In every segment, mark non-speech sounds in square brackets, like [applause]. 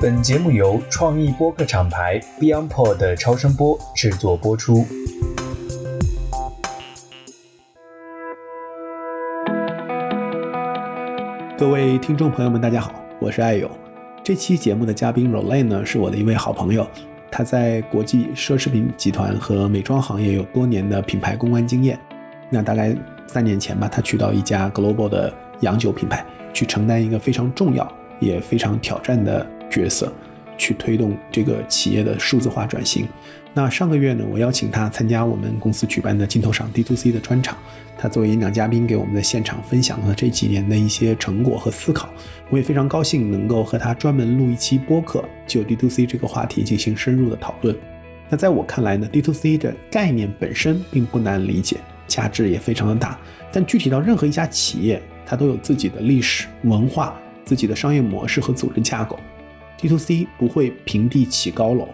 本节目由创意播客厂牌 BeyondPod 的超声波制作播出。各位听众朋友们，大家好，我是爱友。这期节目的嘉宾 Roland 呢，是我的一位好朋友，他在国际奢侈品集团和美妆行业有多年的品牌公关经验。那大概三年前吧，他去到一家 global 的洋酒品牌，去承担一个非常重要也非常挑战的角色，去推动这个企业的数字化转型。那上个月呢，我邀请他参加我们公司举办的镜头上 D to C 的专场，他作为演讲嘉宾给我们的现场分享了这几年的一些成果和思考。我也非常高兴能够和他专门录一期播客，就 D to C 这个话题进行深入的讨论。那在我看来呢，D to C 的概念本身并不难理解，价值也非常的大。但具体到任何一家企业，它都有自己的历史文化、自己的商业模式和组织架构。D to C 不会平地起高楼。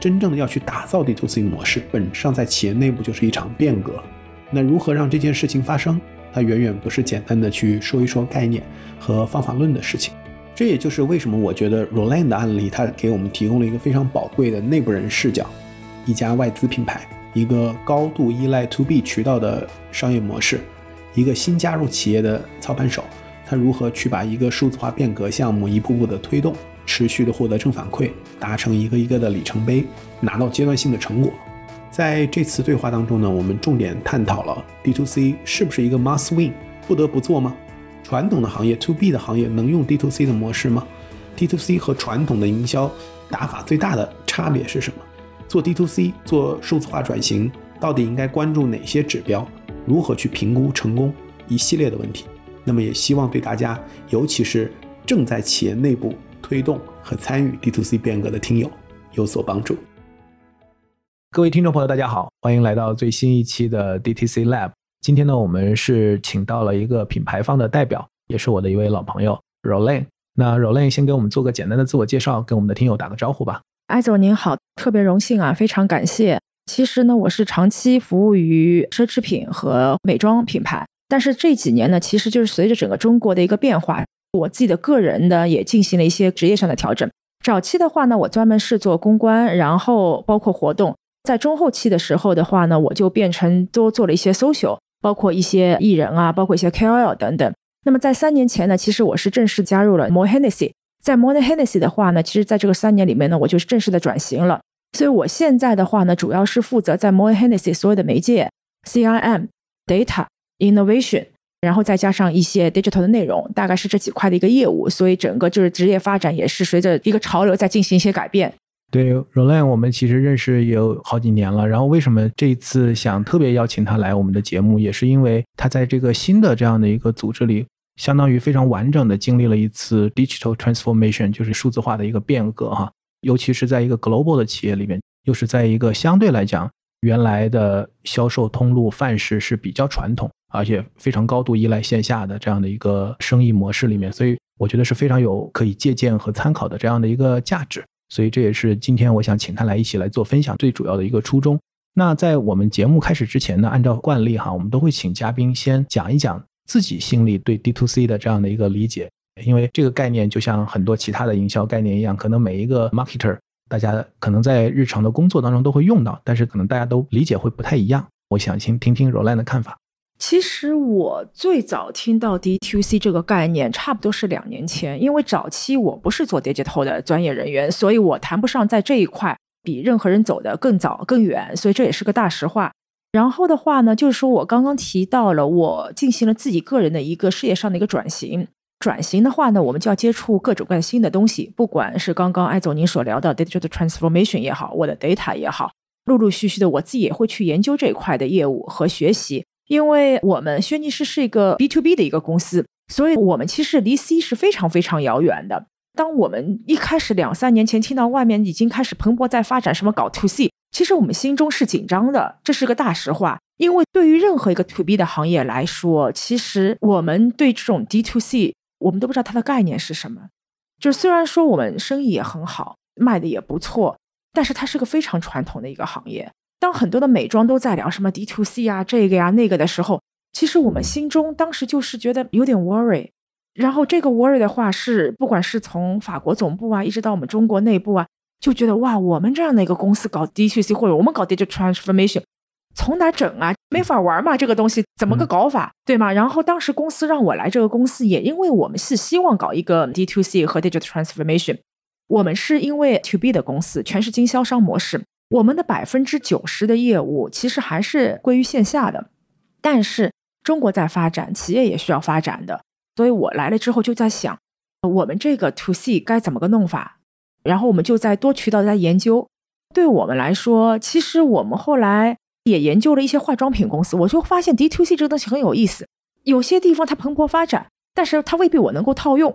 真正的要去打造 D to C 模式，本质上在企业内部就是一场变革。那如何让这件事情发生？它远远不是简单的去说一说概念和方法论的事情。这也就是为什么我觉得 Roland 的案例，它给我们提供了一个非常宝贵的内部人视角。一家外资品牌，一个高度依赖 To B 渠道的商业模式，一个新加入企业的操盘手，他如何去把一个数字化变革项目一步步的推动？持续的获得正反馈，达成一个一个的里程碑，拿到阶段性的成果。在这次对话当中呢，我们重点探讨了 D to C 是不是一个 must win，不得不做吗？传统的行业 To B 的行业能用 D to C 的模式吗？D to C 和传统的营销打法最大的差别是什么？做 D to C 做数字化转型，到底应该关注哪些指标？如何去评估成功？一系列的问题。那么也希望对大家，尤其是正在企业内部。推动和参与 D to C 变革的听友有所帮助。各位听众朋友，大家好，欢迎来到最新一期的 DTC Lab。今天呢，我们是请到了一个品牌方的代表，也是我的一位老朋友 Roland。那 Roland 先给我们做个简单的自我介绍，跟我们的听友打个招呼吧。艾总您好，特别荣幸啊，非常感谢。其实呢，我是长期服务于奢侈品和美妆品牌，但是这几年呢，其实就是随着整个中国的一个变化。我自己的个人呢，也进行了一些职业上的调整。早期的话呢，我专门是做公关，然后包括活动。在中后期的时候的话呢，我就变成多做了一些 social，包括一些艺人啊，包括一些 KOL 等等。那么在三年前呢，其实我是正式加入了 More Hennessy。在 More Hennessy 的话呢，其实在这个三年里面呢，我就是正式的转型了。所以我现在的话呢，主要是负责在 More Hennessy 所有的媒介、CRM、Data、Innovation。然后再加上一些 digital 的内容，大概是这几块的一个业务，所以整个就是职业发展也是随着一个潮流在进行一些改变。对 r o l a n 我们其实认识也有好几年了。然后为什么这一次想特别邀请他来我们的节目，也是因为他在这个新的这样的一个组织里，相当于非常完整的经历了一次 digital transformation，就是数字化的一个变革哈。尤其是在一个 global 的企业里面，又是在一个相对来讲原来的销售通路范式是比较传统。而且非常高度依赖线下的这样的一个生意模式里面，所以我觉得是非常有可以借鉴和参考的这样的一个价值。所以这也是今天我想请他来一起来做分享最主要的一个初衷。那在我们节目开始之前呢，按照惯例哈，我们都会请嘉宾先讲一讲自己心里对 D to C 的这样的一个理解，因为这个概念就像很多其他的营销概念一样，可能每一个 marketer 大家可能在日常的工作当中都会用到，但是可能大家都理解会不太一样。我想先听听 Roland 的看法。其实我最早听到 DTC 这个概念，差不多是两年前。因为早期我不是做 digital 的专业人员，所以我谈不上在这一块比任何人走得更早更远，所以这也是个大实话。然后的话呢，就是说我刚刚提到了，我进行了自己个人的一个事业上的一个转型。转型的话呢，我们就要接触各种各样新的东西，不管是刚刚艾总您所聊的 digital transformation 也好，我的 data 也好，陆陆续续的我自己也会去研究这一块的业务和学习。因为我们轩尼诗是一个 B to B 的一个公司，所以我们其实离 C 是非常非常遥远的。当我们一开始两三年前听到外面已经开始蓬勃在发展什么搞 To C，其实我们心中是紧张的，这是个大实话。因为对于任何一个 To B 的行业来说，其实我们对这种 D to C，我们都不知道它的概念是什么。就是虽然说我们生意也很好，卖的也不错，但是它是个非常传统的一个行业。当很多的美妆都在聊什么 D to C 啊，这个呀那个的时候，其实我们心中当时就是觉得有点 worry，然后这个 worry 的话是，不管是从法国总部啊，一直到我们中国内部啊，就觉得哇，我们这样的一个公司搞 D to C 或者我们搞 digital transformation，从哪整啊？没法玩嘛，这个东西怎么个搞法，对吗？然后当时公司让我来这个公司，也因为我们是希望搞一个 D to C 和 digital transformation，我们是因为 to B 的公司，全是经销商模式，我们的百分之九十的业务其实还是归于线下的，但是中国在发展，企业也需要发展的。所以我来了之后就在想，我们这个 to C 该怎么个弄法？然后我们就在多渠道在研究。对我们来说，其实我们后来也研究了一些化妆品公司，我就发现 D to C 这个东西很有意思。有些地方它蓬勃发展，但是它未必我能够套用；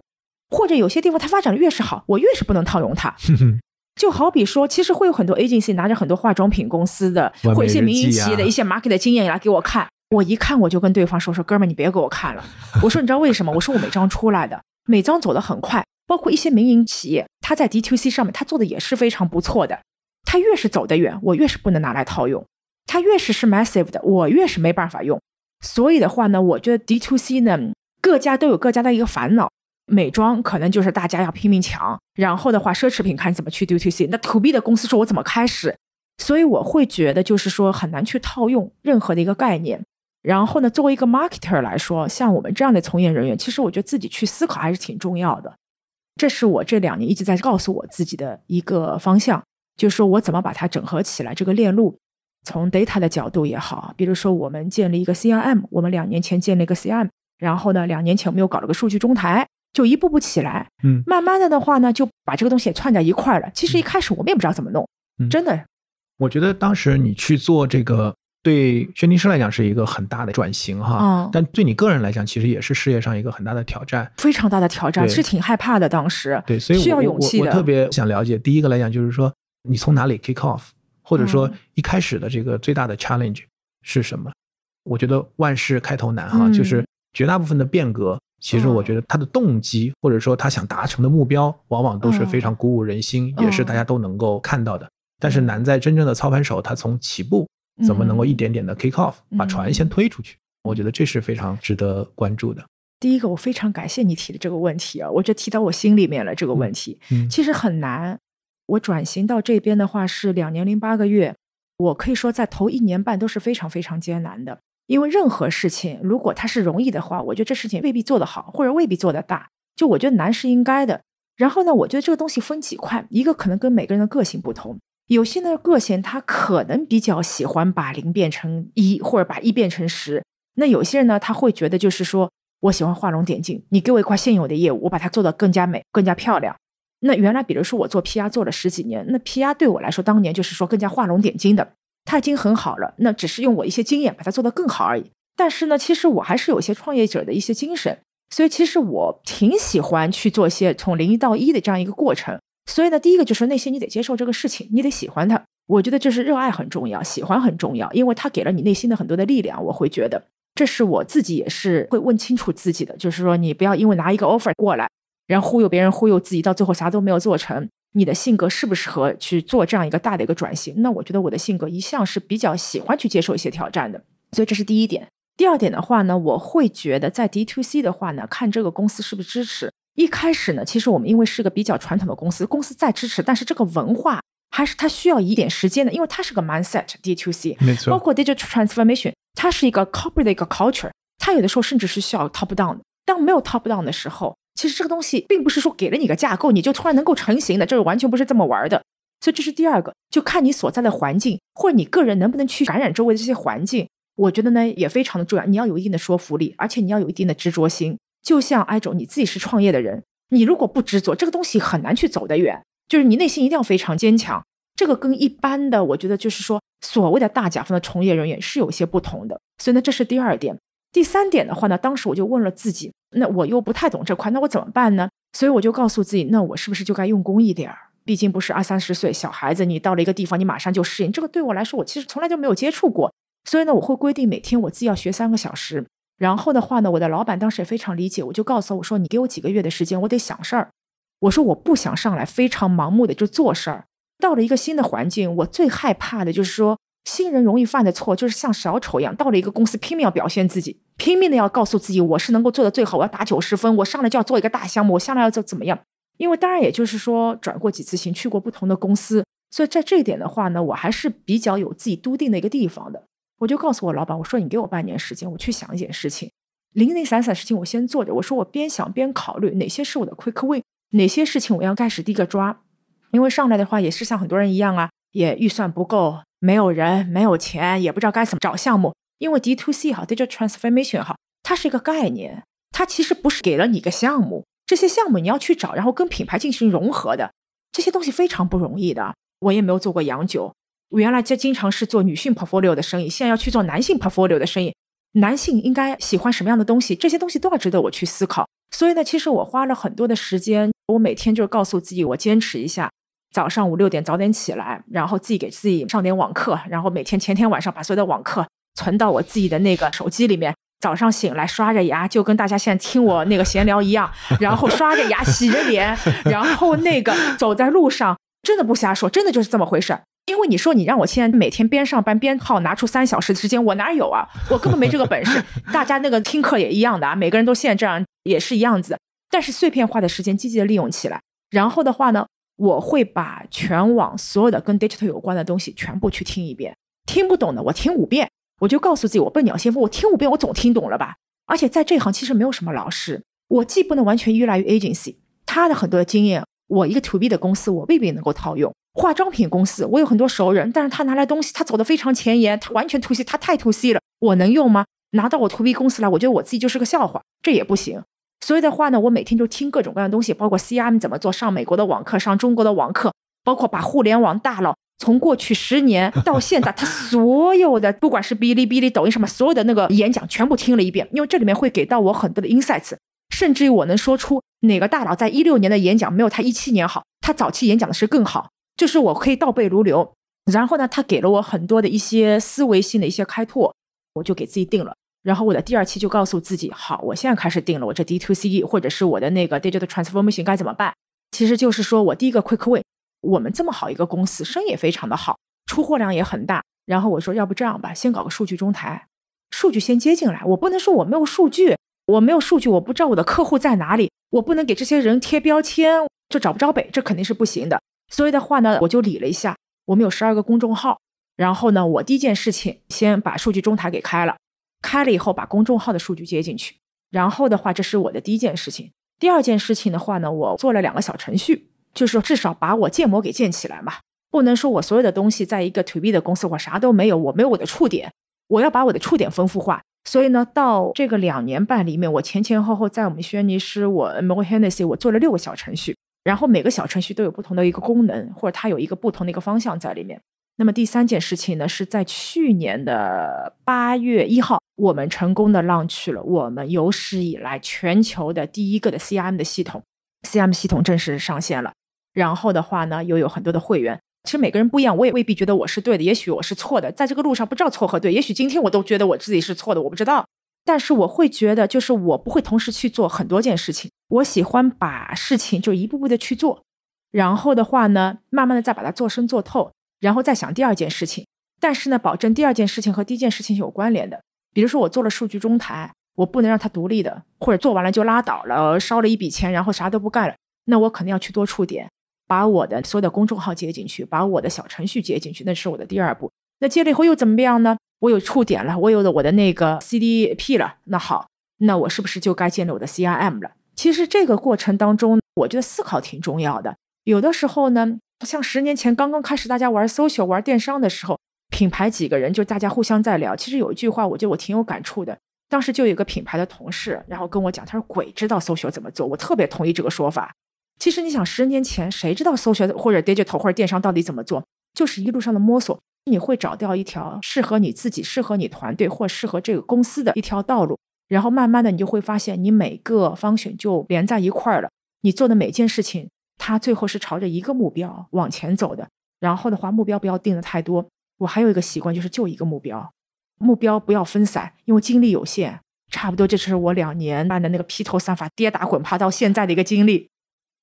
或者有些地方它发展的越是好，我越是不能套用它。[laughs] 就好比说，其实会有很多 agency 拿着很多化妆品公司的或一些民营企业的一些 market 的经验来给我看。我一看我就跟对方说说，哥们儿你别给我看了。[laughs] 我说你知道为什么？我说我每张出来的，每张走的很快，包括一些民营企业，它在 D to C 上面它做的也是非常不错的。它越是走得远，我越是不能拿来套用；它越是是 massive 的，我越是没办法用。所以的话呢，我觉得 D to C 呢，各家都有各家的一个烦恼。美妆可能就是大家要拼命抢，然后的话，奢侈品看怎么去 do to C。那 To B 的公司说我怎么开始？所以我会觉得就是说很难去套用任何的一个概念。然后呢，作为一个 marketer 来说，像我们这样的从业人员，其实我觉得自己去思考还是挺重要的。这是我这两年一直在告诉我自己的一个方向，就是说我怎么把它整合起来，这个链路，从 data 的角度也好，比如说我们建立一个 CRM，我们两年前建立一个 CRM，然后呢，两年前我们又搞了个数据中台，就一步步起来，嗯，慢慢的的话呢，就把这个东西也串在一块儿了。其实一开始我们也不知道怎么弄，真的。我觉得当时你去做这个。对轩尼诗来讲是一个很大的转型哈，但对你个人来讲，其实也是事业上一个很大的挑战，非常大的挑战，是挺害怕的。当时对，所以需要勇气的。我特别想了解，第一个来讲就是说，你从哪里 kick off，或者说一开始的这个最大的 challenge 是什么？我觉得万事开头难哈，就是绝大部分的变革，其实我觉得他的动机或者说他想达成的目标，往往都是非常鼓舞人心，也是大家都能够看到的。但是难在真正的操盘手，他从起步。怎么能够一点点的 kick off，把船先推出去？我觉得这是非常值得关注的。第一个，我非常感谢你提的这个问题啊，我就提到我心里面了。这个问题其实很难。我转型到这边的话是两年零八个月，我可以说在头一年半都是非常非常艰难的。因为任何事情如果它是容易的话，我觉得这事情未必做得好，或者未必做得大。就我觉得难是应该的。然后呢，我觉得这个东西分几块，一个可能跟每个人的个性不同。有些的个性，他可能比较喜欢把零变成一，或者把一变成十。那有些人呢，他会觉得就是说我喜欢画龙点睛，你给我一块现有的业务，我把它做得更加美、更加漂亮。那原来，比如说我做 PR 做了十几年，那 PR 对我来说，当年就是说更加画龙点睛的，他已经很好了。那只是用我一些经验把它做得更好而已。但是呢，其实我还是有些创业者的一些精神，所以其实我挺喜欢去做些从零到一的这样一个过程。所以呢，第一个就是内心你得接受这个事情，你得喜欢它。我觉得这是热爱很重要，喜欢很重要，因为它给了你内心的很多的力量。我会觉得，这是我自己也是会问清楚自己的，就是说你不要因为拿一个 offer 过来，然后忽悠别人，忽悠自己，到最后啥都没有做成。你的性格适不适合去做这样一个大的一个转型？那我觉得我的性格一向是比较喜欢去接受一些挑战的，所以这是第一点。第二点的话呢，我会觉得在 D to C 的话呢，看这个公司是不是支持。一开始呢，其实我们因为是个比较传统的公司，公司在支持，但是这个文化还是它需要一点时间的，因为它是个 mindset D to C，没错，包括 digital transformation，它是一个 corporate 的一个 culture，它有的时候甚至是需要 top down 的。当没有 top down 的时候，其实这个东西并不是说给了你个架构，你就突然能够成型的，这是完全不是这么玩的。所以这是第二个，就看你所在的环境，或者你个人能不能去感染周围的这些环境。我觉得呢也非常的重要，你要有一定的说服力，而且你要有一定的执着心。就像艾总，你自己是创业的人，你如果不执着，这个东西很难去走得远。就是你内心一定要非常坚强。这个跟一般的，我觉得就是说所谓的大甲方的从业人员是有些不同的。所以呢，这是第二点。第三点的话呢，当时我就问了自己，那我又不太懂这块，那我怎么办呢？所以我就告诉自己，那我是不是就该用功一点儿？毕竟不是二三十岁小孩子，你到了一个地方，你马上就适应。这个对我来说，我其实从来就没有接触过。所以呢，我会规定每天我自己要学三个小时。然后的话呢，我的老板当时也非常理解，我就告诉我说：“你给我几个月的时间，我得想事儿。”我说：“我不想上来非常盲目的就做事儿。到了一个新的环境，我最害怕的就是说新人容易犯的错就是像小丑一样，到了一个公司拼命要表现自己，拼命的要告诉自己我是能够做的最好，我要打九十分，我上来就要做一个大项目，我下来要做怎么样？因为当然也就是说转过几次型，去过不同的公司，所以在这一点的话呢，我还是比较有自己笃定的一个地方的。我就告诉我老板，我说你给我半年时间，我去想一件事情，零零散散事情我先做着。我说我边想边考虑哪些是我的 quick win，哪些事情我要开始第一个抓。因为上来的话也是像很多人一样啊，也预算不够，没有人，没有钱，也不知道该怎么找项目。因为 D to C 好，digital transformation 好，它是一个概念，它其实不是给了你一个项目，这些项目你要去找，然后跟品牌进行融合的，这些东西非常不容易的。我也没有做过洋酒。我原来就经常是做女性 portfolio 的生意，现在要去做男性 portfolio 的生意。男性应该喜欢什么样的东西？这些东西都要值得我去思考。所以呢，其实我花了很多的时间，我每天就告诉自己，我坚持一下，早上五六点早点起来，然后自己给自己上点网课，然后每天前天晚上把所有的网课存到我自己的那个手机里面。早上醒来刷着牙，就跟大家现在听我那个闲聊一样，[laughs] 然后刷着牙洗着脸，[laughs] 然后那个走在路上，真的不瞎说，真的就是这么回事。因为你说你让我现在每天边上班边耗拿出三小时的时间，我哪有啊？我根本没这个本事。[laughs] 大家那个听课也一样的啊，每个人都现在这样也是一样子。但是碎片化的时间积极的利用起来，然后的话呢，我会把全网所有的跟 digital 有关的东西全部去听一遍。听不懂的我听五遍，我就告诉自己我笨鸟先飞，我听五遍我总听懂了吧？而且在这行其实没有什么老师，我既不能完全依赖于 agency，他的很多的经验，我一个 to B 的公司我未必能够套用。化妆品公司，我有很多熟人，但是他拿来东西，他走的非常前沿，他完全 to C，他太 to C 了，我能用吗？拿到我 to B 公司来，我觉得我自己就是个笑话，这也不行。所以的话呢，我每天就听各种各样的东西，包括 CRM 怎么做，上美国的网课，上中国的网课，包括把互联网大佬从过去十年 [laughs] 到现在，他所有的不管是哔哩哔哩、抖音上面所有的那个演讲，全部听了一遍，因为这里面会给到我很多的 insights，甚至于我能说出哪个大佬在一六年的演讲没有他一七年好，他早期演讲的是更好。就是我可以倒背如流，然后呢，他给了我很多的一些思维性的一些开拓，我就给自己定了。然后我的第二期就告诉自己，好，我现在开始定了，我这 D to C 或者是我的那个 digital transformation 该怎么办？其实就是说我第一个 quick win，我们这么好一个公司，生意也非常的好，出货量也很大。然后我说，要不这样吧，先搞个数据中台，数据先接进来。我不能说我没有数据，我没有数据，我不知道我的客户在哪里，我不能给这些人贴标签，就找不着北，这肯定是不行的。所以的话呢，我就理了一下，我们有十二个公众号，然后呢，我第一件事情先把数据中台给开了，开了以后把公众号的数据接进去，然后的话，这是我的第一件事情。第二件事情的话呢，我做了两个小程序，就是至少把我建模给建起来嘛，不能说我所有的东西在一个 to B 的公司我啥都没有，我没有我的触点，我要把我的触点丰富化。所以呢，到这个两年半里面，我前前后后在我们轩尼诗，我 m o Hennessy，我做了六个小程序。然后每个小程序都有不同的一个功能，或者它有一个不同的一个方向在里面。那么第三件事情呢，是在去年的八月一号，我们成功的 launch 了我们有史以来全球的第一个的 CRM 的系统，CRM 系统正式上线了。然后的话呢，又有很多的会员。其实每个人不一样，我也未必觉得我是对的，也许我是错的。在这个路上不知道错和对，也许今天我都觉得我自己是错的，我不知道。但是我会觉得，就是我不会同时去做很多件事情。我喜欢把事情就一步步的去做，然后的话呢，慢慢的再把它做深做透，然后再想第二件事情。但是呢，保证第二件事情和第一件事情是有关联的。比如说，我做了数据中台，我不能让它独立的，或者做完了就拉倒了，烧了一笔钱，然后啥都不干了。那我肯定要去多触点，把我的所有的公众号接进去，把我的小程序接进去，那是我的第二步。那接了以后又怎么样呢？我有触点了，我有了我的那个 CDP 了，那好，那我是不是就该建立我的 CRM 了？其实这个过程当中，我觉得思考挺重要的。有的时候呢，像十年前刚刚开始大家玩 social 玩电商的时候，品牌几个人就大家互相在聊。其实有一句话，我觉得我挺有感触的。当时就有一个品牌的同事，然后跟我讲，他说：“鬼知道 social 怎么做。”我特别同意这个说法。其实你想，十年前谁知道 social 或者 digital 或者电商到底怎么做？就是一路上的摸索。你会找到一条适合你自己、适合你团队或适合这个公司的一条道路，然后慢慢的你就会发现，你每个方选就连在一块儿了。你做的每件事情，他最后是朝着一个目标往前走的。然后的话，目标不要定的太多。我还有一个习惯，就是就一个目标，目标不要分散，因为精力有限。差不多，这是我两年半的那个披头散发、跌打滚爬到现在的一个经历。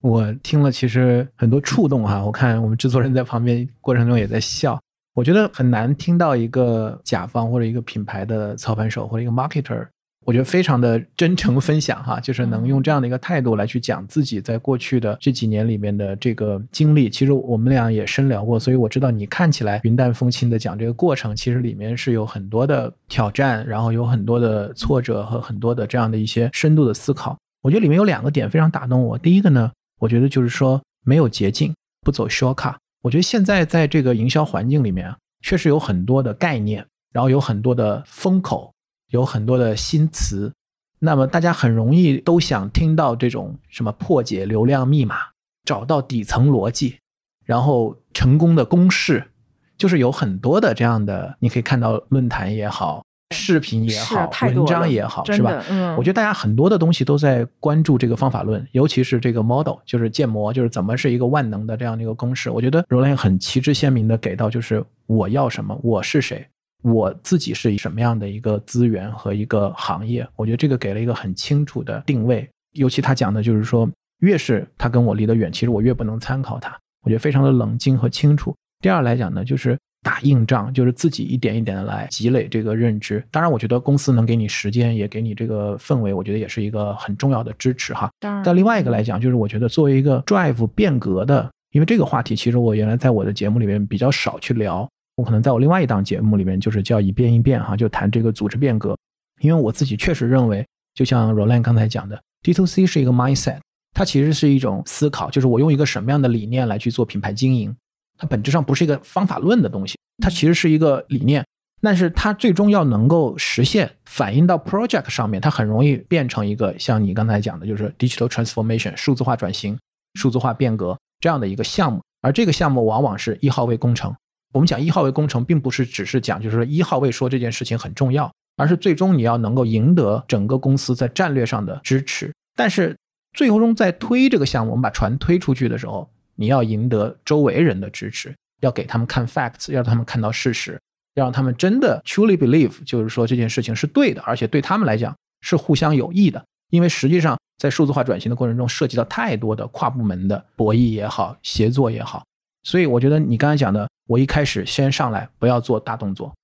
我听了，其实很多触动哈。我看我们制作人在旁边过程中也在笑。我觉得很难听到一个甲方或者一个品牌的操盘手或者一个 marketer，我觉得非常的真诚分享哈，就是能用这样的一个态度来去讲自己在过去的这几年里面的这个经历。其实我们俩也深聊过，所以我知道你看起来云淡风轻的讲这个过程，其实里面是有很多的挑战，然后有很多的挫折和很多的这样的一些深度的思考。我觉得里面有两个点非常打动我。第一个呢，我觉得就是说没有捷径，不走 shortcut。我觉得现在在这个营销环境里面啊，确实有很多的概念，然后有很多的风口，有很多的新词，那么大家很容易都想听到这种什么破解流量密码，找到底层逻辑，然后成功的公式，就是有很多的这样的，你可以看到论坛也好。视频也好，文章也好，是吧？嗯，我觉得大家很多的东西都在关注这个方法论，尤其是这个 model，就是建模，就是怎么是一个万能的这样的一个公式。我觉得 Roland 很旗帜鲜明的给到，就是我要什么，我是谁，我自己是什么样的一个资源和一个行业。我觉得这个给了一个很清楚的定位。尤其他讲的就是说，越是他跟我离得远，其实我越不能参考他。我觉得非常的冷静和清楚。第二来讲呢，就是。打硬仗就是自己一点一点的来积累这个认知。当然，我觉得公司能给你时间，也给你这个氛围，我觉得也是一个很重要的支持哈。当然，但另外一个来讲，就是我觉得作为一个 drive 变革的，因为这个话题其实我原来在我的节目里面比较少去聊，我可能在我另外一档节目里面就是叫一变一变哈，就谈这个组织变革。因为我自己确实认为，就像 Roland 刚才讲的，D to C 是一个 mindset，它其实是一种思考，就是我用一个什么样的理念来去做品牌经营。它本质上不是一个方法论的东西，它其实是一个理念，但是它最终要能够实现，反映到 project 上面，它很容易变成一个像你刚才讲的，就是 digital transformation 数字化转型、数字化变革这样的一个项目。而这个项目往往是一号位工程。我们讲一号位工程，并不是只是讲就是说一号位说这件事情很重要，而是最终你要能够赢得整个公司在战略上的支持。但是最终在推这个项目，我们把船推出去的时候。你要赢得周围人的支持，要给他们看 facts，要让他们看到事实，要让他们真的 truly believe，就是说这件事情是对的，而且对他们来讲是互相有益的。因为实际上在数字化转型的过程中，涉及到太多的跨部门的博弈也好，协作也好，所以我觉得你刚才讲的，我一开始先上来不要做大动作，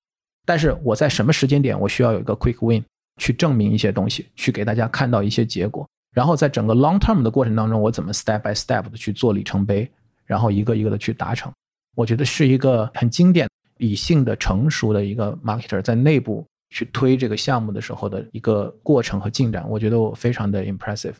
但是我在什么时间点我需要有一个 quick win 去证明一些东西，去给大家看到一些结果。然后在整个 long term 的过程当中，我怎么 step by step 的去做里程碑，然后一个一个的去达成，我觉得是一个很经典、理性的、成熟的一个 marketer 在内部去推这个项目的时候的一个过程和进展，我觉得我非常的 impressive。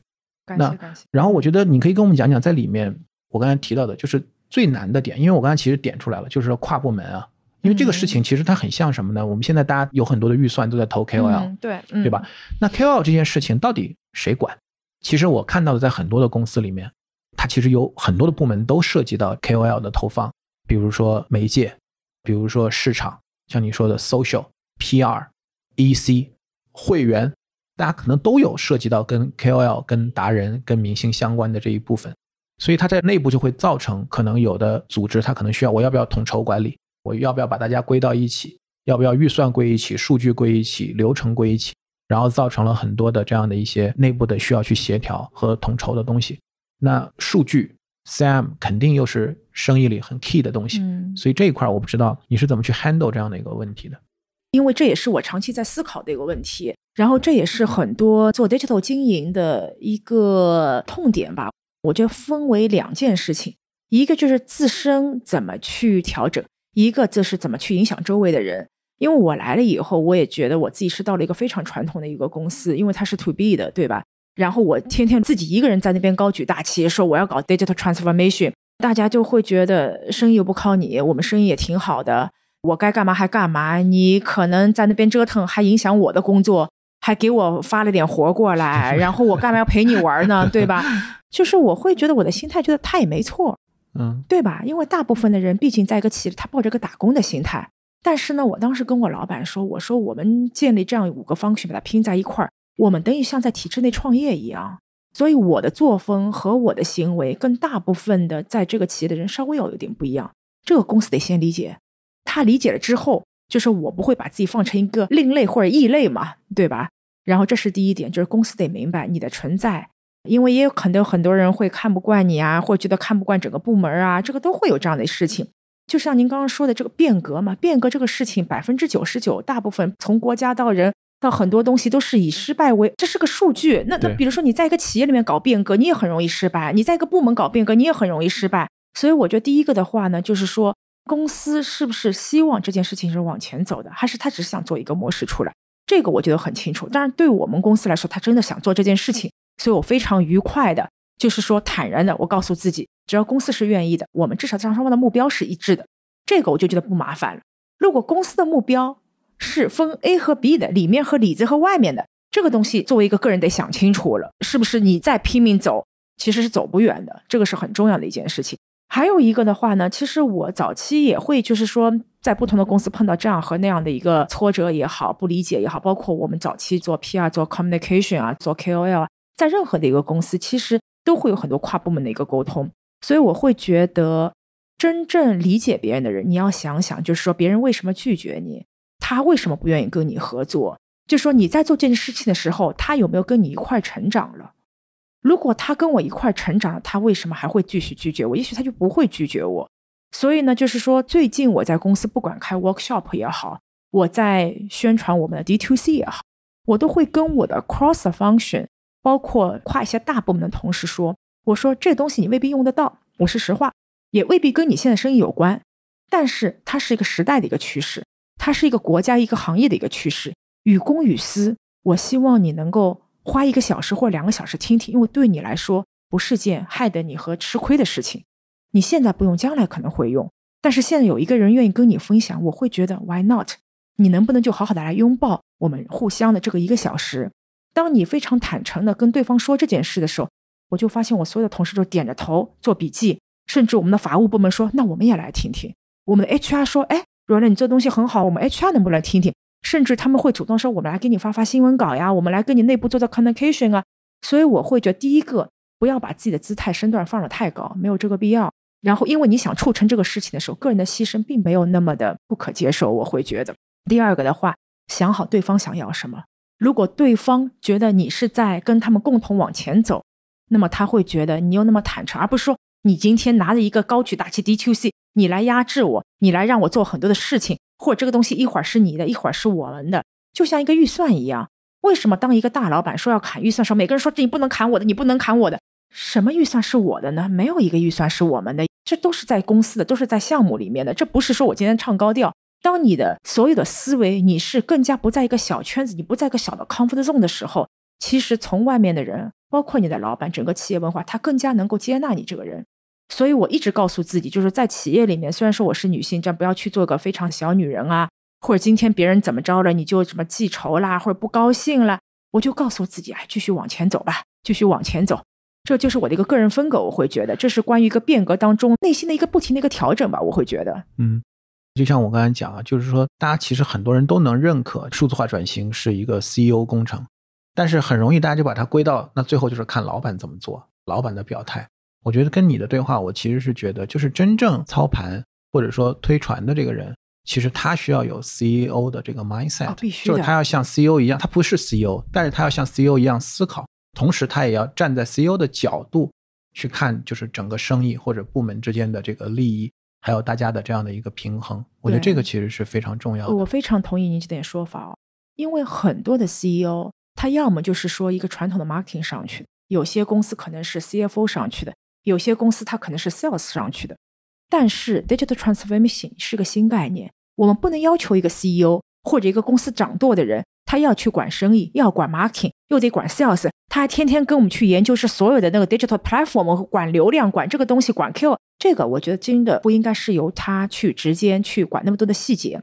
感谢感谢。然后我觉得你可以跟我们讲讲，在里面我刚才提到的就是最难的点，因为我刚才其实点出来了，就是跨部门啊，因为这个事情其实它很像什么呢？我们现在大家有很多的预算都在投 KOL，对对吧？那 KOL 这件事情到底谁管？其实我看到的，在很多的公司里面，它其实有很多的部门都涉及到 KOL 的投放，比如说媒介，比如说市场，像你说的 social、PR、EC、会员，大家可能都有涉及到跟 KOL、跟达人、跟明星相关的这一部分，所以它在内部就会造成，可能有的组织它可能需要，我要不要统筹管理？我要不要把大家归到一起？要不要预算归一起？数据归一起？流程归一起？然后造成了很多的这样的一些内部的需要去协调和统筹的东西。那数据 CM 肯定又是生意里很 key 的东西，所以这一块我不知道你是怎么去 handle 这样的一个问题的。因为这也是我长期在思考的一个问题，然后这也是很多做 digital 经营的一个痛点吧。我觉得分为两件事情，一个就是自身怎么去调整，一个就是怎么去影响周围的人。因为我来了以后，我也觉得我自己是到了一个非常传统的一个公司，因为它是 to B 的，对吧？然后我天天自己一个人在那边高举大旗，说我要搞 digital transformation，大家就会觉得生意又不靠你，我们生意也挺好的，我该干嘛还干嘛，你可能在那边折腾还影响我的工作，还给我发了点活过来，然后我干嘛要陪你玩呢？对吧？[laughs] 就是我会觉得我的心态觉得他也没错，嗯，对吧？因为大部分的人毕竟在一个企业，他抱着个打工的心态。但是呢，我当时跟我老板说：“我说我们建立这样五个方群，把它拼在一块儿，我们等于像在体制内创业一样。所以我的作风和我的行为跟大部分的在这个企业的人稍微要有点不一样。这个公司得先理解，他理解了之后，就是我不会把自己放成一个另类或者异类嘛，对吧？然后这是第一点，就是公司得明白你的存在，因为也有很多很多人会看不惯你啊，或者觉得看不惯整个部门啊，这个都会有这样的事情。”就像您刚刚说的这个变革嘛，变革这个事情百分之九十九，大部分从国家到人到很多东西都是以失败为，这是个数据。那那比如说你在一个企业里面搞变革，你也很容易失败；你在一个部门搞变革，你也很容易失败。所以我觉得第一个的话呢，就是说公司是不是希望这件事情是往前走的，还是他只是想做一个模式出来？这个我觉得很清楚。当然，对我们公司来说，他真的想做这件事情，所以我非常愉快的，就是说坦然的，我告诉自己，只要公司是愿意的，我们至少让双方的目标是一致的，这个我就觉得不麻烦了。如果公司的目标是分 A 和 B 的，里面和里子和外面的，这个东西作为一个个人得想清楚了，是不是你再拼命走，其实是走不远的，这个是很重要的一件事情。还有一个的话呢，其实我早期也会就是说，在不同的公司碰到这样和那样的一个挫折也好，不理解也好，包括我们早期做 PR、做 communication 啊、做 KOL 啊，在任何的一个公司，其实都会有很多跨部门的一个沟通。所以我会觉得，真正理解别人的人，你要想想，就是说别人为什么拒绝你，他为什么不愿意跟你合作，就说你在做这件事情的时候，他有没有跟你一块成长了？如果他跟我一块成长，他为什么还会继续拒绝我？也许他就不会拒绝我。所以呢，就是说，最近我在公司不管开 workshop 也好，我在宣传我们的 D to C 也好，我都会跟我的 cross function，包括跨一些大部门的同事说，我说这东西你未必用得到，我是实话，也未必跟你现在生意有关，但是它是一个时代的一个趋势，它是一个国家一个行业的一个趋势，与公与私，我希望你能够。花一个小时或两个小时听听，因为对你来说不是件害得你和吃亏的事情。你现在不用，将来可能会用。但是现在有一个人愿意跟你分享，我会觉得 Why not？你能不能就好好的来拥抱我们互相的这个一个小时？当你非常坦诚的跟对方说这件事的时候，我就发现我所有的同事都点着头做笔记，甚至我们的法务部门说，那我们也来听听。我们的 HR 说，哎，若兰你这东西很好，我们 HR 能不能听听？甚至他们会主动说：“我们来给你发发新闻稿呀，我们来跟你内部做做 communication 啊。”所以我会觉得，第一个不要把自己的姿态身段放得太高，没有这个必要。然后，因为你想促成这个事情的时候，个人的牺牲并没有那么的不可接受。我会觉得，第二个的话，想好对方想要什么。如果对方觉得你是在跟他们共同往前走，那么他会觉得你又那么坦诚，而不是说你今天拿着一个高举大旗 D to C，你来压制我，你来让我做很多的事情。或者这个东西一会儿是你的，一会儿是我们的，就像一个预算一样。为什么当一个大老板说要砍预算时候，每个人说这你不能砍我的，你不能砍我的？什么预算是我的呢？没有一个预算是我们的，这都是在公司的，都是在项目里面的。这不是说我今天唱高调。当你的所有的思维你是更加不在一个小圈子，你不在一个小的 comfort zone 的时候，其实从外面的人，包括你的老板，整个企业文化，他更加能够接纳你这个人。所以我一直告诉自己，就是在企业里面，虽然说我是女性，但不要去做个非常小女人啊，或者今天别人怎么着了，你就什么记仇啦，或者不高兴啦，我就告诉自己，哎，继续往前走吧，继续往前走，这就是我的一个个人风格。我会觉得，这是关于一个变革当中内心的一个不停的一个调整吧。我会觉得，嗯，就像我刚才讲啊，就是说，大家其实很多人都能认可数字化转型是一个 CEO 工程，但是很容易大家就把它归到那最后就是看老板怎么做，老板的表态。我觉得跟你的对话，我其实是觉得，就是真正操盘或者说推船的这个人，其实他需要有 CEO 的这个 mindset，、哦必须就是他要像 CEO 一样，他不是 CEO，但是他要像 CEO 一样思考，同时他也要站在 CEO 的角度去看，就是整个生意或者部门之间的这个利益，还有大家的这样的一个平衡。我觉得这个其实是非常重要的。我非常同意您这点说法哦，因为很多的 CEO 他要么就是说一个传统的 marketing 上去，有些公司可能是 CFO 上去的，有些公司它可能是 sales 上去的。但是 digital transformation 是个新概念，我们不能要求一个 CEO 或者一个公司掌舵的人，他要去管生意，要管 marketing，又得管 sales，他还天天跟我们去研究是所有的那个 digital platform，管流量，管这个东西，管 Q，这个我觉得真的不应该是由他去直接去管那么多的细节。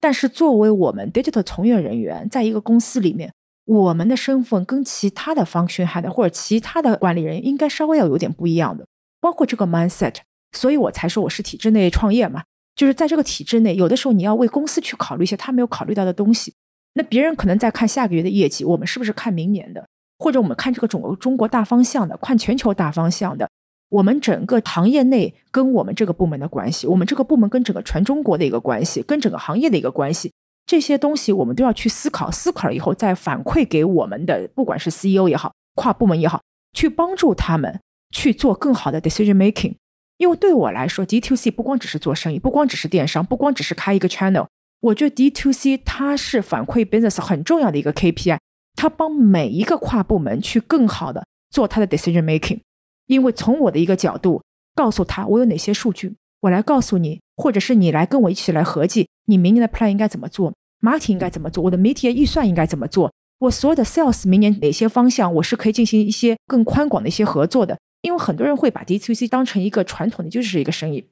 但是作为我们 digital 从业人员，在一个公司里面，我们的身份跟其他的 function head 或者其他的管理人应该稍微要有点不一样的，包括这个 mindset。所以我才说我是体制内创业嘛，就是在这个体制内，有的时候你要为公司去考虑一些他没有考虑到的东西。那别人可能在看下个月的业绩，我们是不是看明年的？或者我们看这个中中国大方向的，看全球大方向的？我们整个行业内跟我们这个部门的关系，我们这个部门跟整个全中国的一个关系，跟整个行业的一个关系，这些东西我们都要去思考，思考了以后再反馈给我们的，不管是 CEO 也好，跨部门也好，去帮助他们去做更好的 decision making。因为对我来说，D to C 不光只是做生意，不光只是电商，不光只是开一个 channel。我觉得 D to C 它是反馈 business 很重要的一个 KPI，它帮每一个跨部门去更好的做它的 decision making。因为从我的一个角度告诉他我有哪些数据，我来告诉你，或者是你来跟我一起来合计，你明年的 plan 应该怎么做，marketing 应该怎么做，我的媒体预算应该怎么做，我所有的 sales 明年哪些方向我是可以进行一些更宽广的一些合作的。因为很多人会把 DTC 当成一个传统的就是一个生意。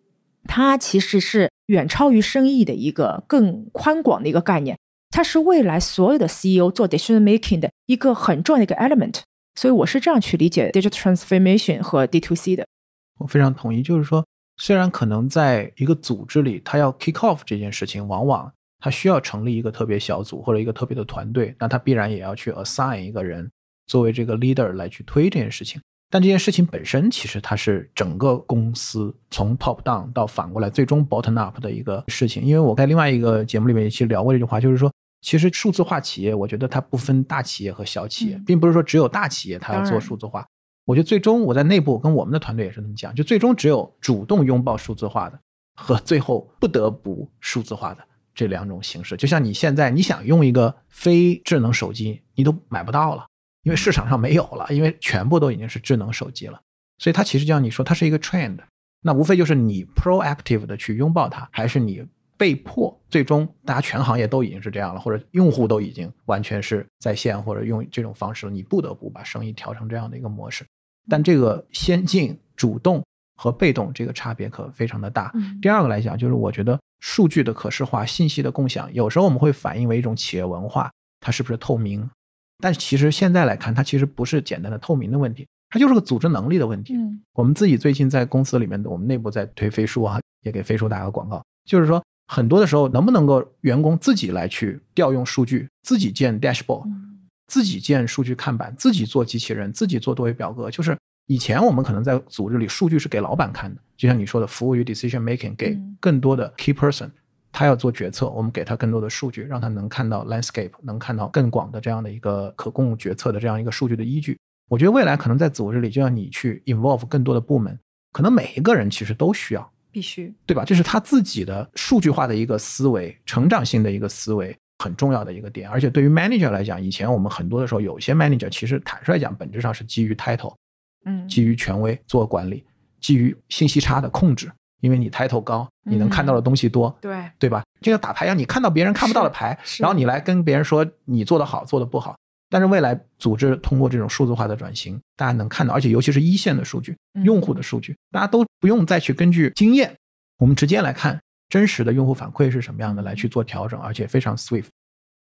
它其实是远超于生意的一个更宽广的一个概念，它是未来所有的 CEO 做 decision making 的一个很重要的一个 element。所以我是这样去理解 digital transformation 和 DTC 的。我非常同意，就是说，虽然可能在一个组织里，他要 kick off 这件事情，往往他需要成立一个特别小组或者一个特别的团队，那他必然也要去 assign 一个人作为这个 leader 来去推这件事情。但这件事情本身，其实它是整个公司从 top down 到反过来最终 bottom up 的一个事情。因为我在另外一个节目里面也去聊过这句话，就是说，其实数字化企业，我觉得它不分大企业和小企业，并不是说只有大企业它要做数字化。我觉得最终我在内部跟我们的团队也是这么讲，就最终只有主动拥抱数字化的和最后不得不数字化的这两种形式。就像你现在你想用一个非智能手机，你都买不到了。因为市场上没有了，因为全部都已经是智能手机了，所以它其实就像你说，它是一个 trend。那无非就是你 proactive 的去拥抱它，还是你被迫，最终大家全行业都已经是这样了，或者用户都已经完全是在线或者用这种方式了，你不得不把生意调成这样的一个模式。但这个先进、主动和被动这个差别可非常的大。第二个来讲，就是我觉得数据的可视化、信息的共享，有时候我们会反映为一种企业文化，它是不是透明？但其实现在来看，它其实不是简单的透明的问题，它就是个组织能力的问题。嗯，我们自己最近在公司里面，我们内部在推飞书啊，也给飞书打个广告，就是说很多的时候，能不能够员工自己来去调用数据，自己建 dashboard，自己建数据看板，自己做机器人，自己做多维表格。就是以前我们可能在组织里，数据是给老板看的，就像你说的，服务于 decision making，给更多的 key person。他要做决策，我们给他更多的数据，让他能看到 landscape，能看到更广的这样的一个可供决策的这样一个数据的依据。我觉得未来可能在组织里，就要你去 involve 更多的部门，可能每一个人其实都需要，必须，对吧？这是他自己的数据化的一个思维，成长性的一个思维，很重要的一个点。而且对于 manager 来讲，以前我们很多的时候，有些 manager 其实坦率讲，本质上是基于 title，嗯，基于权威做管理，基于信息差的控制。因为你 title 高，你能看到的东西多，对对吧？就像打牌一样，你看到别人看不到的牌，然后你来跟别人说你做的好，做的不好。但是未来组织通过这种数字化的转型，大家能看到，而且尤其是一线的数据、用户的数据，大家都不用再去根据经验，我们直接来看真实的用户反馈是什么样的，来去做调整，而且非常 swift。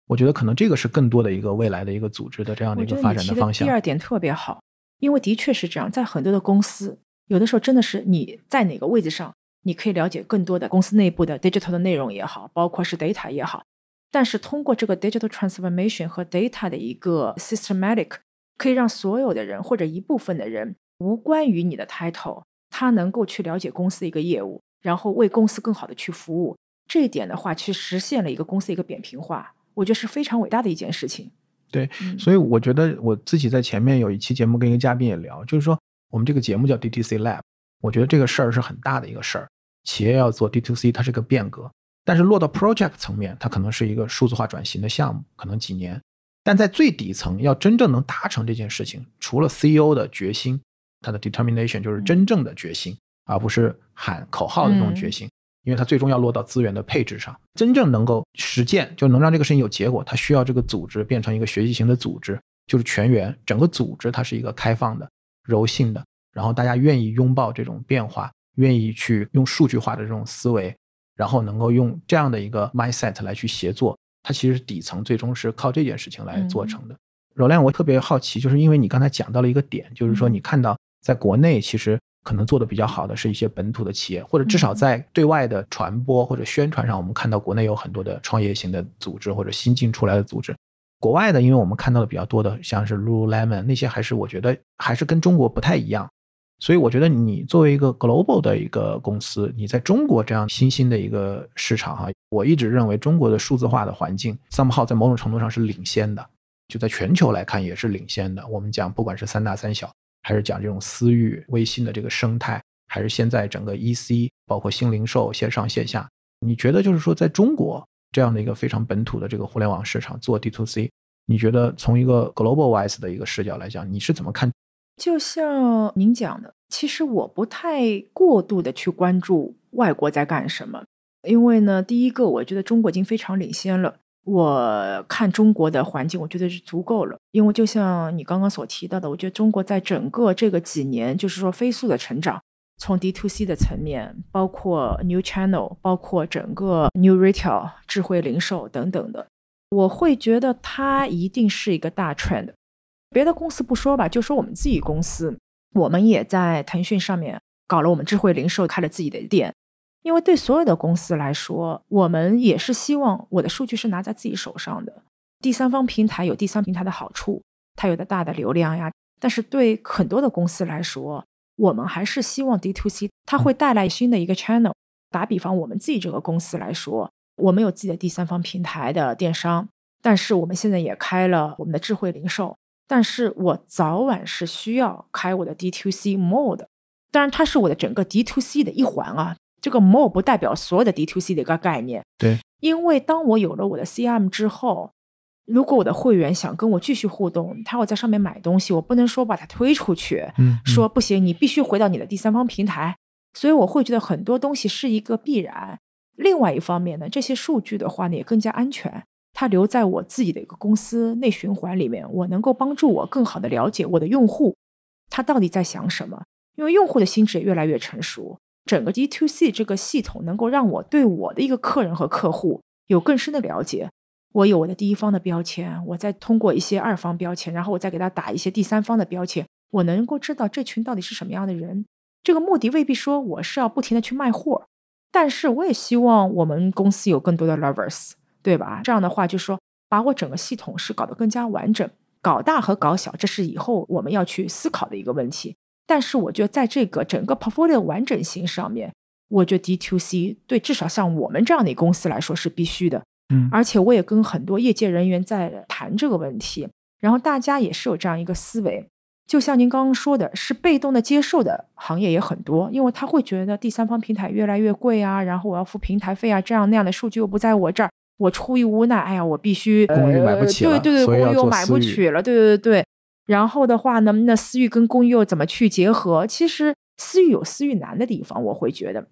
我觉得可能这个是更多的一个未来的一个组织的这样的一个发展的方向。第二点特别好，因为的确是这样，在很多的公司，有的时候真的是你在哪个位置上。你可以了解更多的公司内部的 digital 的内容也好，包括是 data 也好，但是通过这个 digital transformation 和 data 的一个 systematic，可以让所有的人或者一部分的人，无关于你的 title，他能够去了解公司一个业务，然后为公司更好的去服务。这一点的话，去实实现了一个公司一个扁平化，我觉得是非常伟大的一件事情。对，所以我觉得我自己在前面有一期节目跟一个嘉宾也聊，就是说我们这个节目叫 DTC Lab。我觉得这个事儿是很大的一个事儿，企业要做 D to C，它是个变革，但是落到 project 层面，它可能是一个数字化转型的项目，可能几年。但在最底层，要真正能达成这件事情，除了 CEO 的决心，他的 determination 就是真正的决心，而不是喊口号的这种决心，因为它最终要落到资源的配置上，真正能够实践，就能让这个事情有结果，它需要这个组织变成一个学习型的组织，就是全员，整个组织它是一个开放的、柔性的。然后大家愿意拥抱这种变化，愿意去用数据化的这种思维，然后能够用这样的一个 mindset 来去协作，它其实底层最终是靠这件事情来做成的。柔亮，我特别好奇，就是因为你刚才讲到了一个点，就是说你看到在国内其实可能做的比较好的是一些本土的企业，或者至少在对外的传播或者宣传上，我们看到国内有很多的创业型的组织或者新进出来的组织。国外的，因为我们看到的比较多的，像是 Lululemon 那些，还是我觉得还是跟中国不太一样。所以我觉得你作为一个 global 的一个公司，你在中国这样新兴的一个市场哈，我一直认为中国的数字化的环境，somehow 在某种程度上是领先的，就在全球来看也是领先的。我们讲不管是三大三小，还是讲这种私域微信的这个生态，还是现在整个 EC 包括新零售线上线下？你觉得就是说，在中国这样的一个非常本土的这个互联网市场做 D to C，你觉得从一个 global wise 的一个视角来讲，你是怎么看？就像您讲的，其实我不太过度的去关注外国在干什么，因为呢，第一个，我觉得中国已经非常领先了。我看中国的环境，我觉得是足够了。因为就像你刚刚所提到的，我觉得中国在整个这个几年，就是说飞速的成长，从 D to C 的层面，包括 New Channel，包括整个 New Retail 智慧零售等等的，我会觉得它一定是一个大 trend。别的公司不说吧，就说我们自己公司，我们也在腾讯上面搞了我们智慧零售，开了自己的店。因为对所有的公司来说，我们也是希望我的数据是拿在自己手上的。第三方平台有第三平台的好处，它有的大的流量呀。但是对很多的公司来说，我们还是希望 D to C 它会带来新的一个 channel。打比方，我们自己这个公司来说，我们有自己的第三方平台的电商，但是我们现在也开了我们的智慧零售。但是我早晚是需要开我的 D to C mode，当然它是我的整个 D to C 的一环啊。这个 more 不代表所有的 D to C 的一个概念，对，因为当我有了我的 CM 之后，如果我的会员想跟我继续互动，他要在上面买东西，我不能说把他推出去，嗯，说不行，你必须回到你的第三方平台，所以我会觉得很多东西是一个必然。另外一方面呢，这些数据的话呢也更加安全，它留在我自己的一个公司内循环里面，我能够帮助我更好的了解我的用户他到底在想什么，因为用户的心智也越来越成熟。整个 D to C 这个系统能够让我对我的一个客人和客户有更深的了解。我有我的第一方的标签，我再通过一些二方标签，然后我再给他打一些第三方的标签，我能够知道这群到底是什么样的人。这个目的未必说我是要不停的去卖货，但是我也希望我们公司有更多的 lovers，对吧？这样的话，就是说把我整个系统是搞得更加完整。搞大和搞小，这是以后我们要去思考的一个问题。但是我觉得，在这个整个 portfolio 完整性上面，我觉得 D to C 对至少像我们这样的公司来说是必须的。嗯，而且我也跟很多业界人员在谈这个问题，然后大家也是有这样一个思维。就像您刚刚说的，是被动的接受的行业也很多，因为他会觉得第三方平台越来越贵啊，然后我要付平台费啊，这样那样的数据又不在我这儿，我出于无奈，哎呀，我必须公寓买不起了，对对对，公寓又买不起了，对对对。然后的话呢，那私域跟公域又怎么去结合？其实私域有私域难的地方，我会觉得，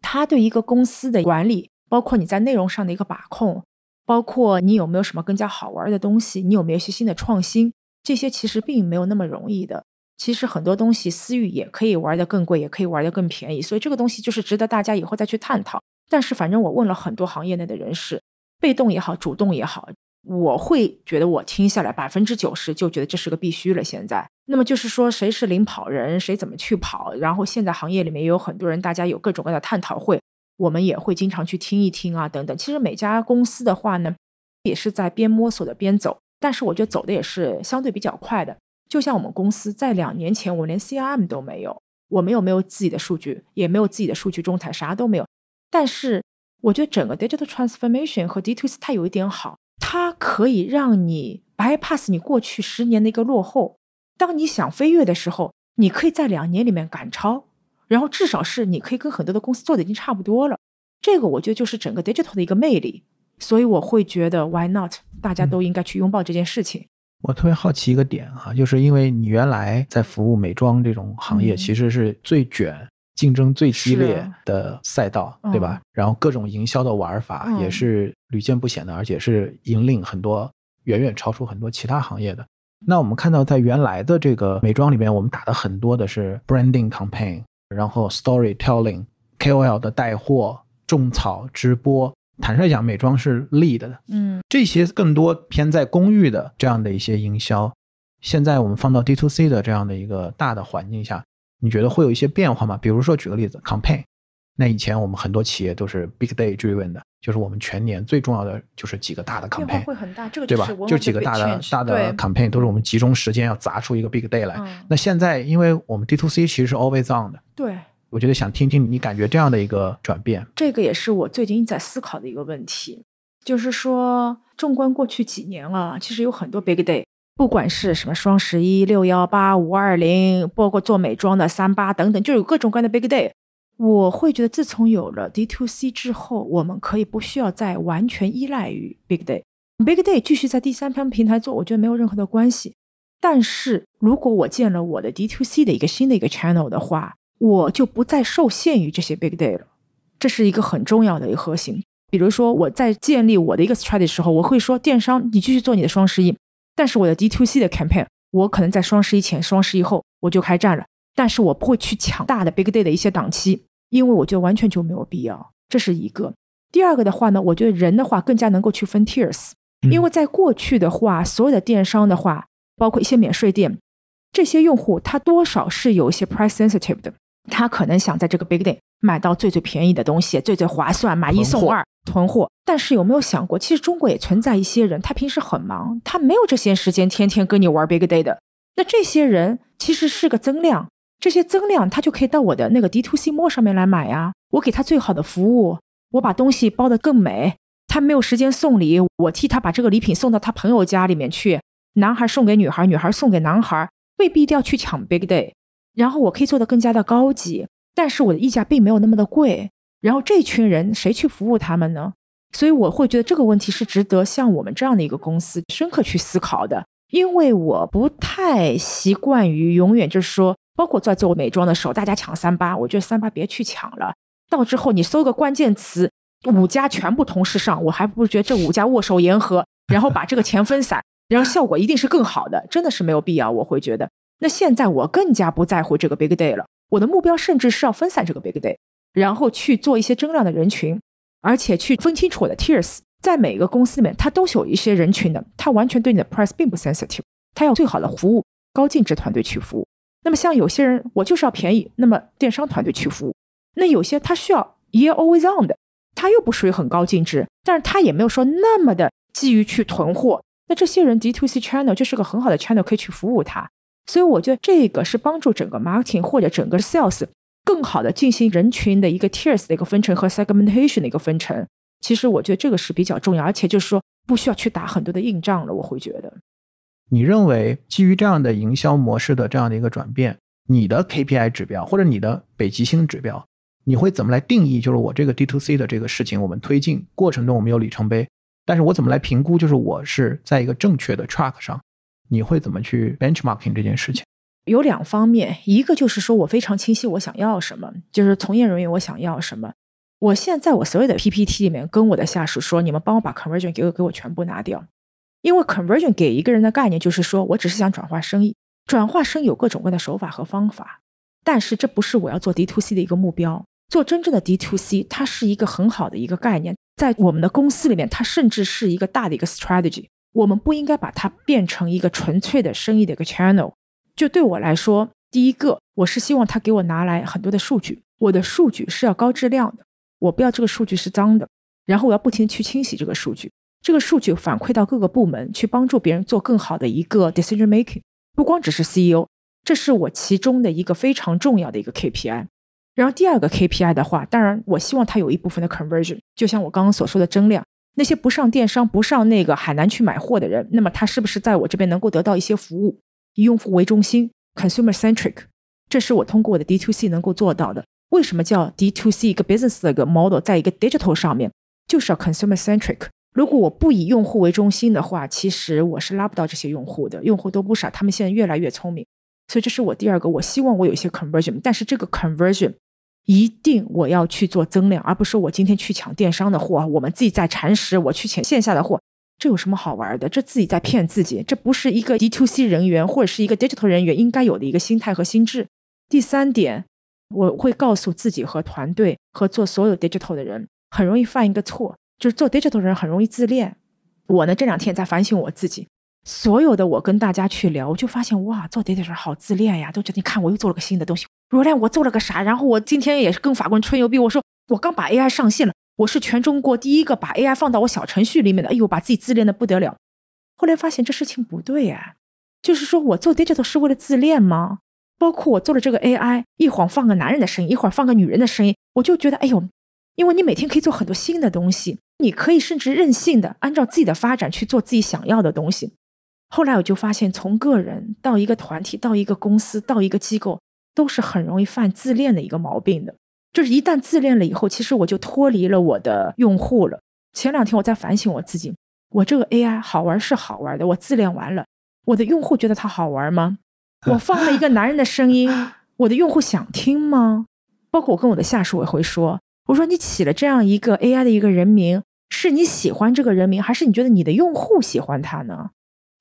它对一个公司的管理，包括你在内容上的一个把控，包括你有没有什么更加好玩的东西，你有没有一些新的创新，这些其实并没有那么容易的。其实很多东西私域也可以玩的更贵，也可以玩的更便宜，所以这个东西就是值得大家以后再去探讨。但是反正我问了很多行业内的人士，被动也好，主动也好。我会觉得我听下来百分之九十就觉得这是个必须了。现在，那么就是说谁是领跑人，谁怎么去跑。然后现在行业里面也有很多人，大家有各种各样的探讨会，我们也会经常去听一听啊，等等。其实每家公司的话呢，也是在边摸索的边走，但是我觉得走的也是相对比较快的。就像我们公司在两年前，我连 CRM 都没有，我们又没有自己的数据，也没有自己的数据中台，啥都没有。但是我觉得整个 digital transformation 和 D2C 它有一点好。它可以让你 bypass 你过去十年的一个落后。当你想飞跃的时候，你可以在两年里面赶超，然后至少是你可以跟很多的公司做的已经差不多了。这个我觉得就是整个 digital 的一个魅力。所以我会觉得 why not？大家都应该去拥抱这件事情。我特别好奇一个点啊，就是因为你原来在服务美妆这种行业，其实是最卷。竞争最激烈的赛道，对吧？然后各种营销的玩法也是屡见不鲜的，而且是引领很多远远超出很多其他行业的。那我们看到，在原来的这个美妆里面，我们打的很多的是 branding campaign，然后 storytelling，KOL 的带货、种草、直播。坦率讲，美妆是 lead 的，嗯，这些更多偏在公域的这样的一些营销，现在我们放到 D to C 的这样的一个大的环境下。你觉得会有一些变化吗？比如说，举个例子，campaign，那以前我们很多企业都是 big day driven 的，就是我们全年最重要的就是几个大的 campaign，会很大，这个对吧？就几个大的大的 campaign 都是我们集中时间要砸出一个 big day 来。那现在，因为我们 D to C 其实是 always on 的，对，我觉得想听听你感觉这样的一个转变。这个也是我最近在思考的一个问题，就是说，纵观过去几年啊，其实有很多 big day，不管是什么双十一、六幺八、五二零，包括做美妆的三八等等，就有各种各样的 big day。我会觉得，自从有了 D to C 之后，我们可以不需要再完全依赖于 big day。big day 继续在第三方平台做，我觉得没有任何的关系。但是如果我建了我的 D to C 的一个新的一个 channel 的话，我就不再受限于这些 big day 了。这是一个很重要的一个核心。比如说，我在建立我的一个 strategy 的时候，我会说，电商你继续做你的双十一，但是我的 D to C 的 campaign，我可能在双十一前、双十一后我就开战了。但是我不会去抢大的 big day 的一些档期，因为我觉得完全就没有必要。这是一个。第二个的话呢，我觉得人的话更加能够去分 tiers，因为在过去的话，所有的电商的话，包括一些免税店，这些用户他多少是有一些 price sensitive 的，他可能想在这个 big day 买到最最便宜的东西，最最划算，买一送二，囤货。但是有没有想过，其实中国也存在一些人，他平时很忙，他没有这些时间天天跟你玩 big day 的。那这些人其实是个增量。这些增量，他就可以到我的那个 D to C Mall 上面来买呀。我给他最好的服务，我把东西包得更美。他没有时间送礼，我替他把这个礼品送到他朋友家里面去。男孩送给女孩，女孩送给男孩，未必一定要去抢 Big Day。然后我可以做得更加的高级，但是我的溢价并没有那么的贵。然后这群人谁去服务他们呢？所以我会觉得这个问题是值得像我们这样的一个公司深刻去思考的。因为我不太习惯于永远就是说。包括在做美妆的时候，大家抢三八，我觉得三八别去抢了。到之后你搜个关键词，五家全部同时上，我还不如觉得这五家握手言和，然后把这个钱分散，然后效果一定是更好的，真的是没有必要。我会觉得，那现在我更加不在乎这个 big day 了。我的目标甚至是要分散这个 big day，然后去做一些增量的人群，而且去分清楚我的 tiers。在每个公司里面，它都是有一些人群的，它完全对你的 price 并不 sensitive，它要最好的服务，高净值团队去服务。那么像有些人，我就是要便宜，那么电商团队去服务；那有些他需要 year always on 的，他又不属于很高净值，但是他也没有说那么的基于去囤货。那这些人 D to C channel 就是个很好的 channel 可以去服务他。所以我觉得这个是帮助整个 marketing 或者整个 sales 更好的进行人群的一个 tiers 的一个分成和 segmentation 的一个分成。其实我觉得这个是比较重要，而且就是说不需要去打很多的硬仗了。我会觉得。你认为基于这样的营销模式的这样的一个转变，你的 KPI 指标或者你的北极星指标，你会怎么来定义？就是我这个 D to C 的这个事情，我们推进过程中我们有里程碑，但是我怎么来评估？就是我是在一个正确的 track 上，你会怎么去 benchmarking 这件事情？有两方面，一个就是说我非常清晰我想要什么，就是从业人员我想要什么。我现在我所有的 PPT 里面跟我的下属说，你们帮我把 conversion 给我给我全部拿掉。因为 conversion 给一个人的概念就是说，我只是想转化生意，转化生意有各种各样的手法和方法，但是这不是我要做 D to C 的一个目标。做真正的 D to C，它是一个很好的一个概念，在我们的公司里面，它甚至是一个大的一个 strategy。我们不应该把它变成一个纯粹的生意的一个 channel。就对我来说，第一个，我是希望他给我拿来很多的数据，我的数据是要高质量的，我不要这个数据是脏的，然后我要不停去清洗这个数据。这个数据反馈到各个部门去，帮助别人做更好的一个 decision making，不光只是 CEO，这是我其中的一个非常重要的一个 KPI。然后第二个 KPI 的话，当然我希望它有一部分的 conversion，就像我刚刚所说的增量，那些不上电商、不上那个海南去买货的人，那么他是不是在我这边能够得到一些服务？以用户为中心，consumer centric，这是我通过我的 D to C 能够做到的。为什么叫 D to C 一个 business 的一个 model，在一个 digital 上面，就是要 consumer centric。如果我不以用户为中心的话，其实我是拉不到这些用户的。用户都不傻，他们现在越来越聪明，所以这是我第二个。我希望我有一些 conversion，但是这个 conversion 一定我要去做增量，而不是我今天去抢电商的货，我们自己在蚕食，我去抢线下的货，这有什么好玩的？这自己在骗自己，这不是一个 D to C 人员或者是一个 digital 人员应该有的一个心态和心智。第三点，我会告诉自己和团队和做所有 digital 的人，很容易犯一个错。就是做 digital 人很容易自恋，我呢这两天在反省我自己，所有的我跟大家去聊，我就发现哇，做 data 好自恋呀，都觉得你看我又做了个新的东西，若亮我做了个啥？然后我今天也是跟法国人吹牛逼，我说我刚把 AI 上线了，我是全中国第一个把 AI 放到我小程序里面的，哎呦，把自己自恋的不得了。后来发现这事情不对呀，就是说我做 data 是为了自恋吗？包括我做了这个 AI，一会儿放个男人的声音，一会儿放个女人的声音，我就觉得哎呦，因为你每天可以做很多新的东西。你可以甚至任性的按照自己的发展去做自己想要的东西，后来我就发现，从个人到一个团体，到一个公司，到一个机构，都是很容易犯自恋的一个毛病的。就是一旦自恋了以后，其实我就脱离了我的用户了。前两天我在反省我自己，我这个 AI 好玩是好玩的，我自恋完了，我的用户觉得它好玩吗？我放了一个男人的声音，我的用户想听吗？包括我跟我的下属也会说，我说你起了这样一个 AI 的一个人名，是你喜欢这个人名，还是你觉得你的用户喜欢他呢？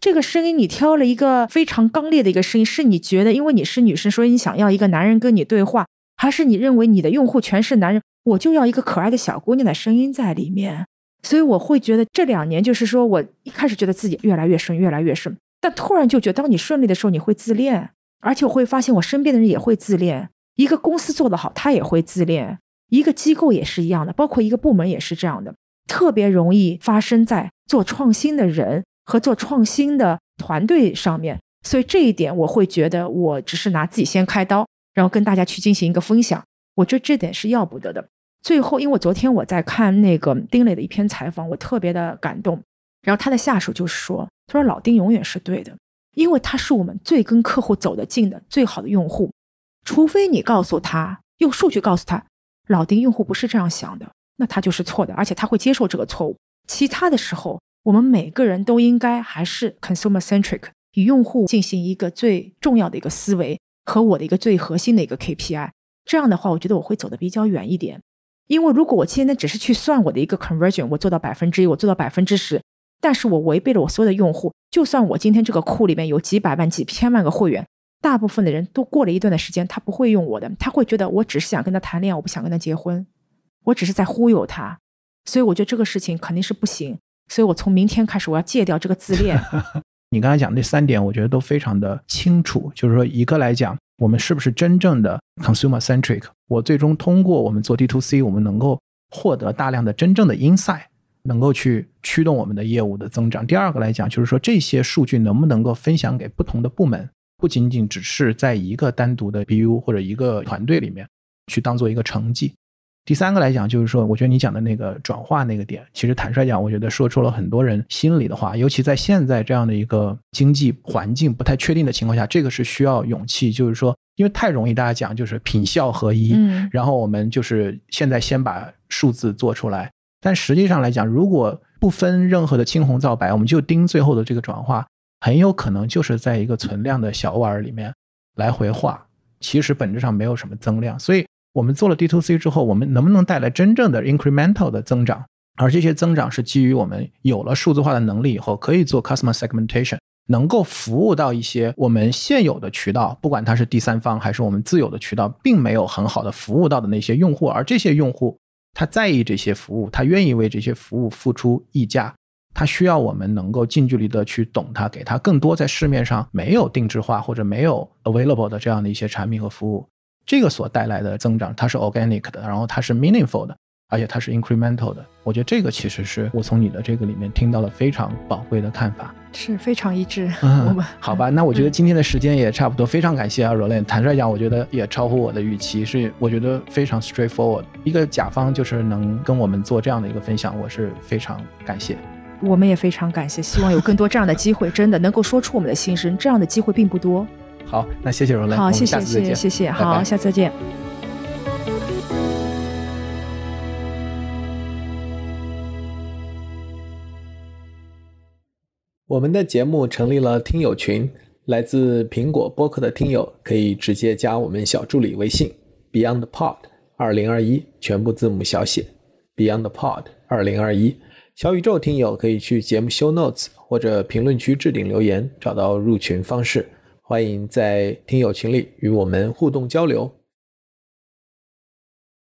这个声音你挑了一个非常刚烈的一个声音，是你觉得因为你是女生，所以你想要一个男人跟你对话，还是你认为你的用户全是男人，我就要一个可爱的小姑娘的声音在里面？所以我会觉得这两年就是说我一开始觉得自己越来越顺，越来越顺。但突然就觉得，当你顺利的时候，你会自恋，而且我会发现我身边的人也会自恋。一个公司做得好，他也会自恋；一个机构也是一样的，包括一个部门也是这样的，特别容易发生在做创新的人和做创新的团队上面。所以这一点，我会觉得我只是拿自己先开刀，然后跟大家去进行一个分享。我觉得这点是要不得的。最后，因为我昨天我在看那个丁磊的一篇采访，我特别的感动。然后他的下属就是说：“他说老丁永远是对的，因为他是我们最跟客户走得近的最好的用户。除非你告诉他，用数据告诉他，老丁用户不是这样想的，那他就是错的，而且他会接受这个错误。其他的时候，我们每个人都应该还是 consumer centric，以用户进行一个最重要的一个思维和我的一个最核心的一个 KPI。这样的话，我觉得我会走得比较远一点。因为如果我现在只是去算我的一个 conversion，我做到百分之一，我做到百分之十。”但是我违背了我所有的用户。就算我今天这个库里面有几百万、几千万个会员，大部分的人都过了一段的时间，他不会用我的，他会觉得我只是想跟他谈恋爱，我不想跟他结婚，我只是在忽悠他。所以我觉得这个事情肯定是不行。所以我从明天开始，我要戒掉这个自恋。[laughs] 你刚才讲那三点，我觉得都非常的清楚。就是说，一个来讲，我们是不是真正的 consumer centric？我最终通过我们做 D to C，我们能够获得大量的真正的 insight。能够去驱动我们的业务的增长。第二个来讲，就是说这些数据能不能够分享给不同的部门，不仅仅只是在一个单独的 BU 或者一个团队里面去当做一个成绩。第三个来讲，就是说，我觉得你讲的那个转化那个点，其实坦率讲，我觉得说出了很多人心里的话。尤其在现在这样的一个经济环境不太确定的情况下，这个是需要勇气。就是说，因为太容易大家讲就是品效合一，嗯，然后我们就是现在先把数字做出来。但实际上来讲，如果不分任何的青红皂白，我们就盯最后的这个转化，很有可能就是在一个存量的小碗里面来回画，其实本质上没有什么增量。所以，我们做了 D to C 之后，我们能不能带来真正的 incremental 的增长？而这些增长是基于我们有了数字化的能力以后，可以做 customer segmentation，能够服务到一些我们现有的渠道，不管它是第三方还是我们自有的渠道，并没有很好的服务到的那些用户，而这些用户。他在意这些服务，他愿意为这些服务付出溢价，他需要我们能够近距离的去懂他，给他更多在市面上没有定制化或者没有 available 的这样的一些产品和服务，这个所带来的增长，它是 organic 的，然后它是 meaningful 的。而且它是 incremental 的，我觉得这个其实是我从你的这个里面听到了非常宝贵的看法，是非常一致。[laughs] 我们 [laughs] 好吧，那我觉得今天的时间也差不多，非常感谢啊 r o l a n 坦率讲，我觉得也超乎我的预期，是我觉得非常 straightforward。一个甲方就是能跟我们做这样的一个分享，我是非常感谢。我们也非常感谢，希望有更多这样的机会，真的能够说出我们的心声，这样的机会并不多。好，那谢谢 a n 好，谢谢，谢谢，谢谢，好，下次再见。我们的节目成立了听友群，来自苹果播客的听友可以直接加我们小助理微信 BeyondPod 二零二一，全部字母小写 BeyondPod 二零二一。小宇宙听友可以去节目 Show Notes 或者评论区置顶留言，找到入群方式。欢迎在听友群里与我们互动交流。